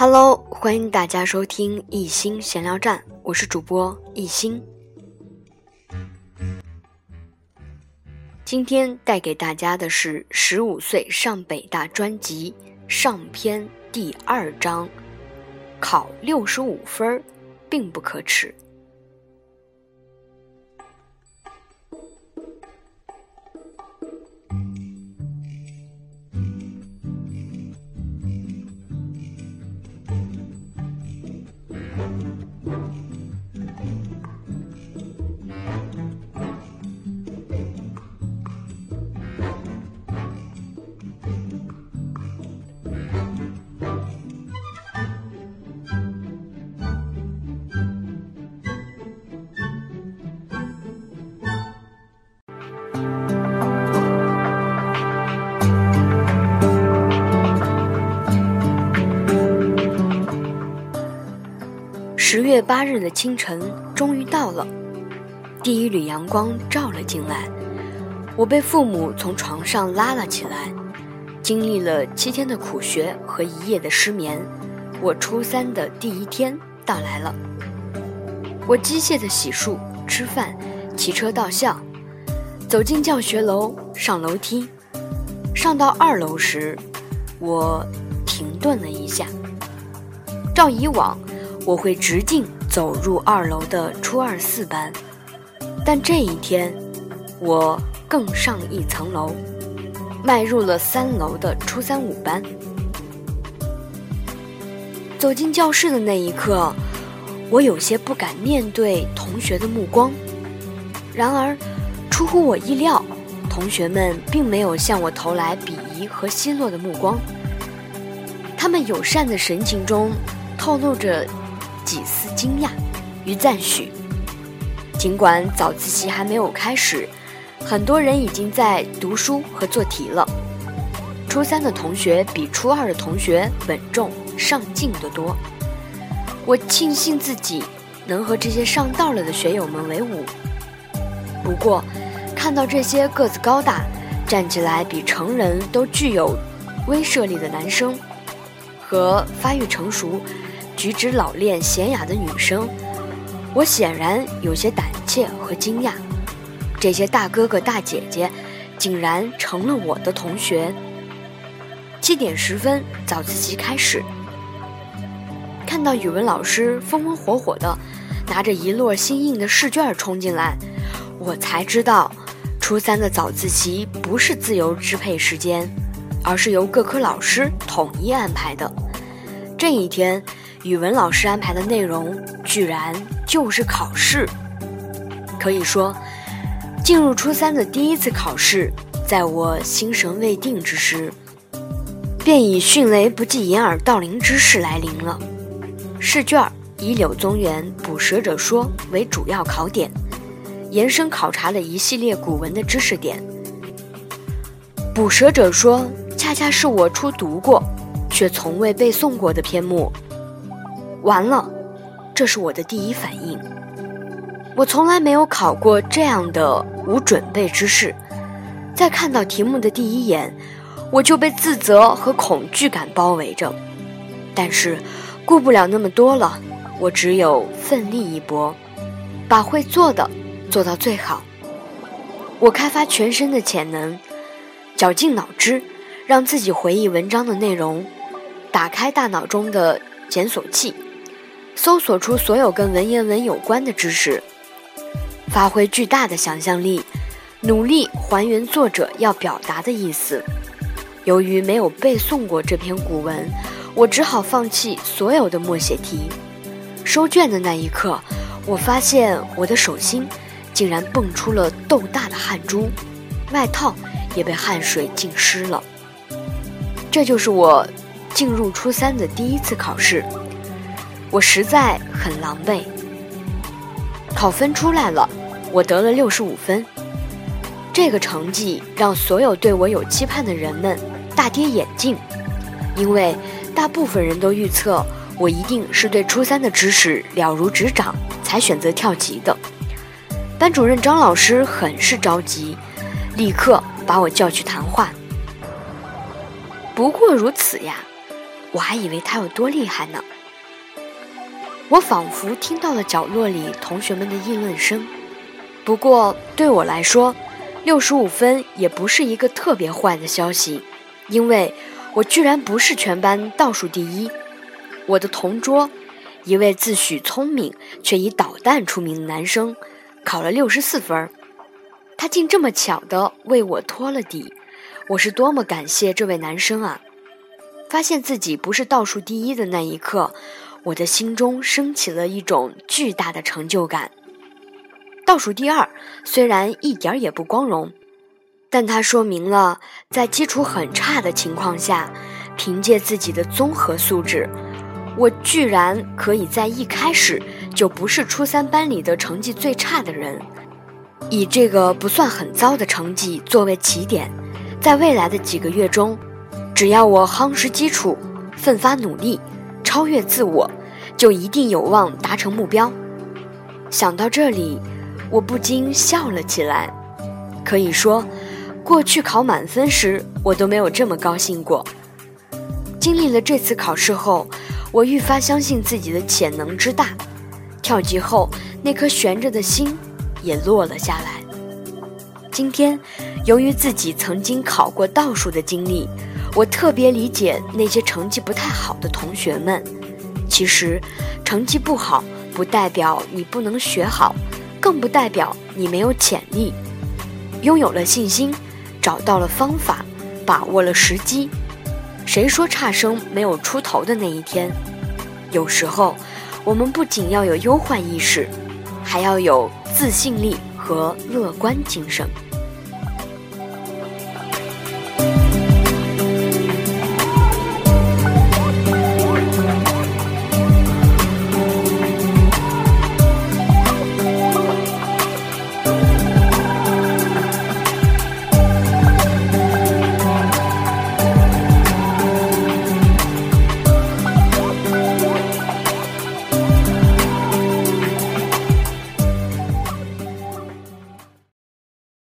Hello，欢迎大家收听一心闲聊站，我是主播一心。今天带给大家的是《十五岁上北大》专辑上篇第二章，考六十五分并不可耻。十月八日的清晨终于到了，第一缕阳光照了进来，我被父母从床上拉了起来。经历了七天的苦学和一夜的失眠，我初三的第一天到来了。我机械的洗漱、吃饭、骑车到校，走进教学楼，上楼梯，上到二楼时，我停顿了一下。照以往。我会直径走入二楼的初二四班，但这一天，我更上一层楼，迈入了三楼的初三五班。走进教室的那一刻，我有些不敢面对同学的目光。然而，出乎我意料，同学们并没有向我投来鄙夷和奚落的目光，他们友善的神情中透露着。几丝惊讶与赞许。尽管早自习还没有开始，很多人已经在读书和做题了。初三的同学比初二的同学稳重上进得多。我庆幸自己能和这些上道了的学友们为伍。不过，看到这些个子高大、站起来比成人都具有威慑力的男生，和发育成熟。举止老练娴雅的女生，我显然有些胆怯和惊讶。这些大哥哥大姐姐，竟然成了我的同学。七点十分，早自习开始。看到语文老师风风火火的拿着一摞新印的试卷冲进来，我才知道，初三的早自习不是自由支配时间，而是由各科老师统一安排的。这一天。语文老师安排的内容居然就是考试，可以说，进入初三的第一次考试，在我心神未定之时，便以迅雷不及掩耳盗铃之势来临了。试卷以柳宗元《捕蛇者说》为主要考点，延伸考察了一系列古文的知识点。《捕蛇者说》恰恰是我初读过，却从未背诵过的篇目。完了，这是我的第一反应。我从来没有考过这样的无准备之事，在看到题目的第一眼，我就被自责和恐惧感包围着。但是，顾不了那么多了，我只有奋力一搏，把会做的做到最好。我开发全身的潜能，绞尽脑汁，让自己回忆文章的内容，打开大脑中的检索器。搜索出所有跟文言文有关的知识，发挥巨大的想象力，努力还原作者要表达的意思。由于没有背诵过这篇古文，我只好放弃所有的默写题。收卷的那一刻，我发现我的手心竟然蹦出了豆大的汗珠，外套也被汗水浸湿了。这就是我进入初三的第一次考试。我实在很狼狈。考分出来了，我得了六十五分。这个成绩让所有对我有期盼的人们大跌眼镜，因为大部分人都预测我一定是对初三的知识了如指掌，才选择跳级的。班主任张老师很是着急，立刻把我叫去谈话。不过如此呀。我还以为他有多厉害呢。我仿佛听到了角落里同学们的议论声。不过对我来说，六十五分也不是一个特别坏的消息，因为我居然不是全班倒数第一。我的同桌，一位自诩聪明却以捣蛋出名的男生，考了六十四分。他竟这么巧的为我托了底，我是多么感谢这位男生啊！发现自己不是倒数第一的那一刻，我的心中升起了一种巨大的成就感。倒数第二虽然一点儿也不光荣，但它说明了在基础很差的情况下，凭借自己的综合素质，我居然可以在一开始就不是初三班里的成绩最差的人。以这个不算很糟的成绩作为起点，在未来的几个月中，只要我夯实基础、奋发努力、超越自我，就一定有望达成目标。想到这里。我不禁笑了起来。可以说，过去考满分时，我都没有这么高兴过。经历了这次考试后，我愈发相信自己的潜能之大。跳级后，那颗悬着的心也落了下来。今天，由于自己曾经考过倒数的经历，我特别理解那些成绩不太好的同学们。其实，成绩不好不代表你不能学好。更不代表你没有潜力，拥有了信心，找到了方法，把握了时机。谁说差生没有出头的那一天？有时候，我们不仅要有忧患意识，还要有自信力和乐观精神。